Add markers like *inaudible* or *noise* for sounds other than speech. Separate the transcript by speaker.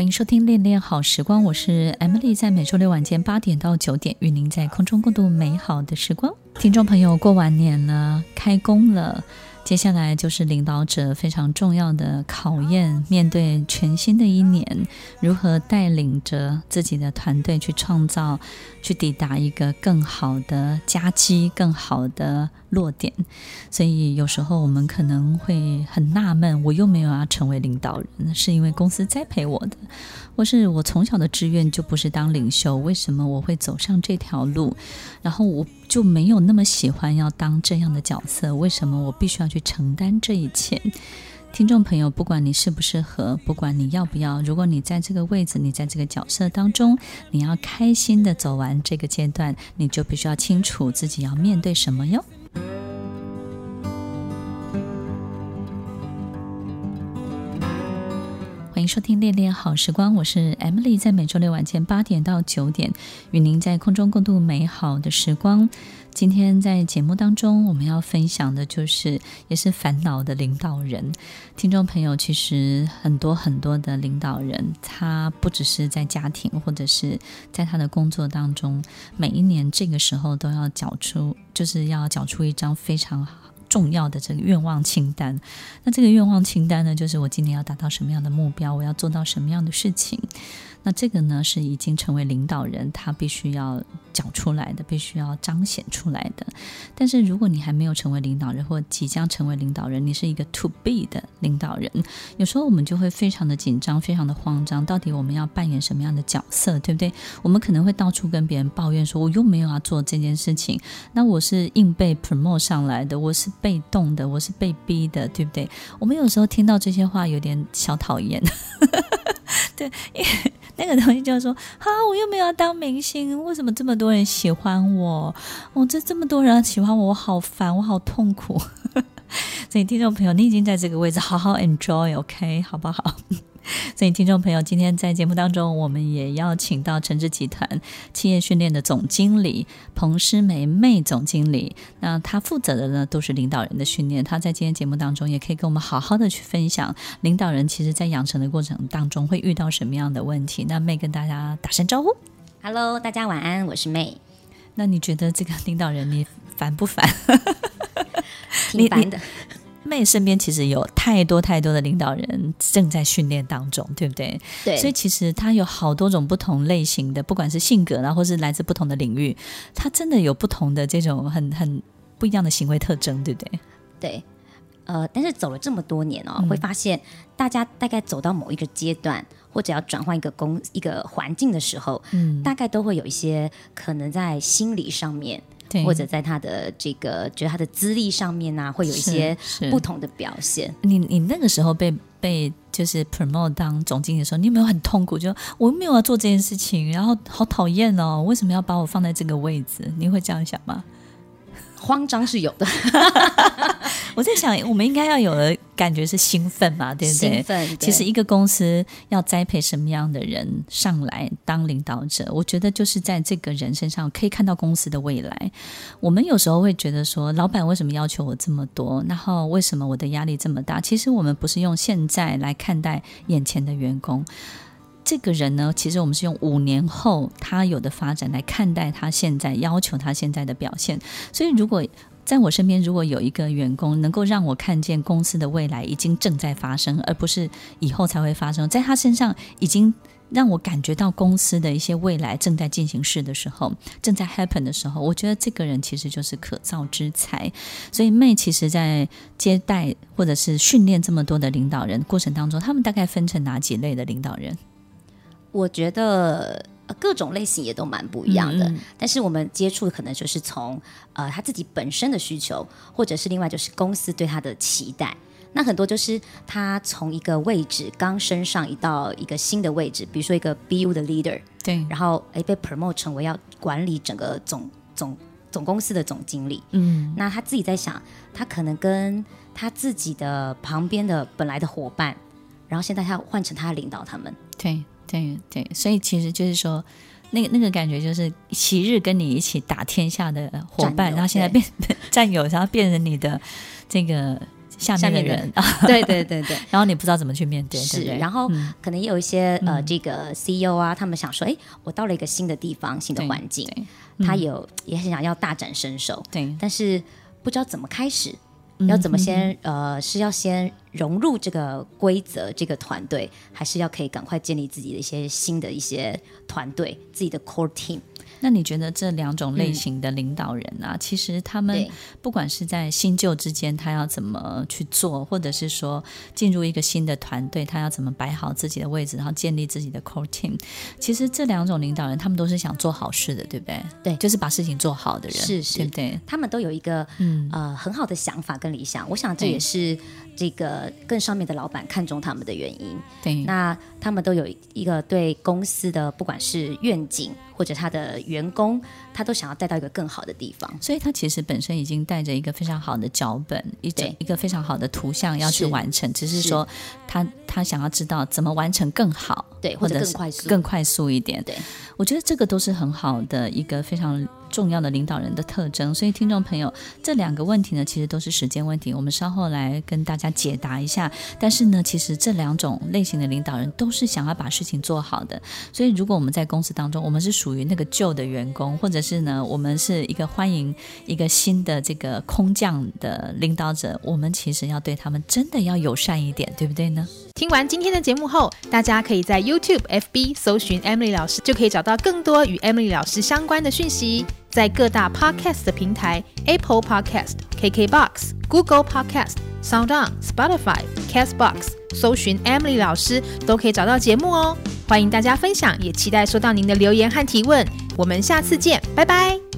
Speaker 1: 欢迎收听《恋恋好时光》，我是 Emily，在每周六晚间八点到九点，与您在空中共度美好的时光。听众朋友，过完年了，开工了，接下来就是领导者非常重要的考验。面对全新的一年，如何带领着自己的团队去创造、去抵达一个更好的佳绩、更好的落点？所以有时候我们可能会很纳闷：我又没有要成为领导人，是因为公司栽培我的。或是我从小的志愿就不是当领袖，为什么我会走上这条路？然后我就没有那么喜欢要当这样的角色，为什么我必须要去承担这一切？听众朋友，不管你适不适合，不管你要不要，如果你在这个位置，你在这个角色当中，你要开心的走完这个阶段，你就必须要清楚自己要面对什么哟。欢迎收听《恋恋好时光》，我是 Emily，在每周六晚间八点到九点，与您在空中共度美好的时光。今天在节目当中，我们要分享的就是也是烦恼的领导人。听众朋友，其实很多很多的领导人，他不只是在家庭，或者是在他的工作当中，每一年这个时候都要缴出，就是要缴出一张非常好。重要的这个愿望清单，那这个愿望清单呢，就是我今年要达到什么样的目标，我要做到什么样的事情。那这个呢，是已经成为领导人，他必须要讲出来的，必须要彰显出来的。但是如果你还没有成为领导人，或即将成为领导人，你是一个 to be 的领导人，有时候我们就会非常的紧张，非常的慌张。到底我们要扮演什么样的角色，对不对？我们可能会到处跟别人抱怨说，我又没有要做这件事情，那我是硬被 promote 上来的，我是被动的，我是被逼的，对不对？我们有时候听到这些话，有点小讨厌。*laughs* 对，因为那个东西就是说，哈，我又没有要当明星，为什么这么多人喜欢我？我、哦、这这么多人喜欢我，我好烦，我好痛苦。*laughs* 所以，听众朋友，你已经在这个位置，好好 enjoy，OK，、好不好？*laughs* 所以，听众朋友，今天在节目当中，我们也邀请到诚志集团企业训练的总经理彭诗玫 May 总经理。那他负责的呢，都是领导人的训练。他在今天节目当中，也可以跟我们好好的去分享，领导人其实在养成的过程当中会遇到什么样的问题。那 May 跟大家打声招呼
Speaker 2: ，Hello，大家晚安，我是 May。
Speaker 1: 那你觉得这个领导人你烦不烦？*laughs*
Speaker 2: 挺烦的。*laughs*
Speaker 1: May 身边其实有太多太多的领导人正在训练当中，对不对？
Speaker 2: 对。
Speaker 1: 所以其实他有好多种不同类型的，不管是性格，然后是来自不同的领域，他真的有不同的这种很很不一样的行为特征，对不对？
Speaker 2: 对。呃，但是走了这么多年哦，嗯、会发现大家大概走到某一个阶段，或者要转换一个工一个环境的时候，嗯，大概都会有一些可能在心理上面。对或者在他的这个，觉得他的资历上面呢、啊，会有一些不同的表现。
Speaker 1: 你你那个时候被被就是 promote 当总经理的时候，你有没有很痛苦？就我又没有要做这件事情，然后好讨厌哦，为什么要把我放在这个位置？你会这样想吗？
Speaker 2: 慌张是有的，*laughs*
Speaker 1: 我在想，我们应该要有的感觉是兴奋嘛，对不对？兴奋。其实一个公司要栽培什么样的人上来当领导者，我觉得就是在这个人身上可以看到公司的未来。我们有时候会觉得说，老板为什么要求我这么多？然后为什么我的压力这么大？其实我们不是用现在来看待眼前的员工。这个人呢，其实我们是用五年后他有的发展来看待他现在要求他现在的表现。所以，如果在我身边如果有一个员工能够让我看见公司的未来已经正在发生，而不是以后才会发生，在他身上已经让我感觉到公司的一些未来正在进行式的时候，正在 happen 的时候，我觉得这个人其实就是可造之材。所以，May 其实在接待或者是训练这么多的领导人过程当中，他们大概分成哪几类的领导人？
Speaker 2: 我觉得各种类型也都蛮不一样的，但是我们接触的可能就是从呃他自己本身的需求，或者是另外就是公司对他的期待。那很多就是他从一个位置刚升上一到一个新的位置，比如说一个 BU 的 leader，
Speaker 1: 对，
Speaker 2: 然后诶被 promote 成为要管理整个总总总公司的总经理，
Speaker 1: 嗯，
Speaker 2: 那他自己在想，他可能跟他自己的旁边的本来的伙伴，然后现在他要换成他领导他们，
Speaker 1: 对对对，所以其实就是说，那个那个感觉就是昔日跟你一起打天下的伙伴，然后现在变 *laughs* 战友，然后变成你的这个。下面的人，
Speaker 2: 对对对对，*laughs*
Speaker 1: 然后你不知道怎么去面对，
Speaker 2: 是，
Speaker 1: 对对，
Speaker 2: 然后可能也有一些、嗯、呃，这个 CEO 啊，他们想说，哎，我到了一个新的地方、新的环境，他有也很想要大展身手，
Speaker 1: 对，
Speaker 2: 但是不知道怎么开始，要怎么先呃，是要先融入这个规则、这个团队，还是要可以赶快建立自己的一些新的一些团队、自己的 core team。
Speaker 1: 那你觉得这两种类型的领导人啊，嗯、其实他们不管是在新旧之间，他要怎么去做，或者是说进入一个新的团队，他要怎么摆好自己的位置，然后建立自己的 core team，其实这两种领导人，他们都是想做好事的，对不对？
Speaker 2: 对，
Speaker 1: 就是把事情做好的人，
Speaker 2: 是是，
Speaker 1: 对不对？
Speaker 2: 他们都有一个嗯。呃很好的想法跟理想，我想这也是这个更上面的老板看中他们的原因。
Speaker 1: 对，
Speaker 2: 那他们都有一个对公司的不管是愿景。或者他的员工，他都想要带到一个更好的地方，
Speaker 1: 所以他其实本身已经带着一个非常好的脚本，一整一个非常好的图像要去完成，只是说他他想要知道怎么完成更好，
Speaker 2: 对，或者更快速，
Speaker 1: 更快速一点。
Speaker 2: 对，
Speaker 1: 我觉得这个都是很好的一个非常。重要的领导人的特征，所以听众朋友，这两个问题呢，其实都是时间问题，我们稍后来跟大家解答一下。但是呢，其实这两种类型的领导人都是想要把事情做好的。所以，如果我们在公司当中，我们是属于那个旧的员工，或者是呢，我们是一个欢迎一个新的这个空降的领导者，我们其实要对他们真的要友善一点，对不对呢？
Speaker 3: 听完今天的节目后，大家可以在 YouTube、FB 搜寻 Emily 老师，就可以找到更多与 Emily 老师相关的讯息。在各大 Podcast 的平台，Apple Podcast、KKBox、Google Podcast、SoundOn、Spotify、Castbox，搜寻 Emily 老师都可以找到节目哦。欢迎大家分享，也期待收到您的留言和提问。我们下次见，拜拜。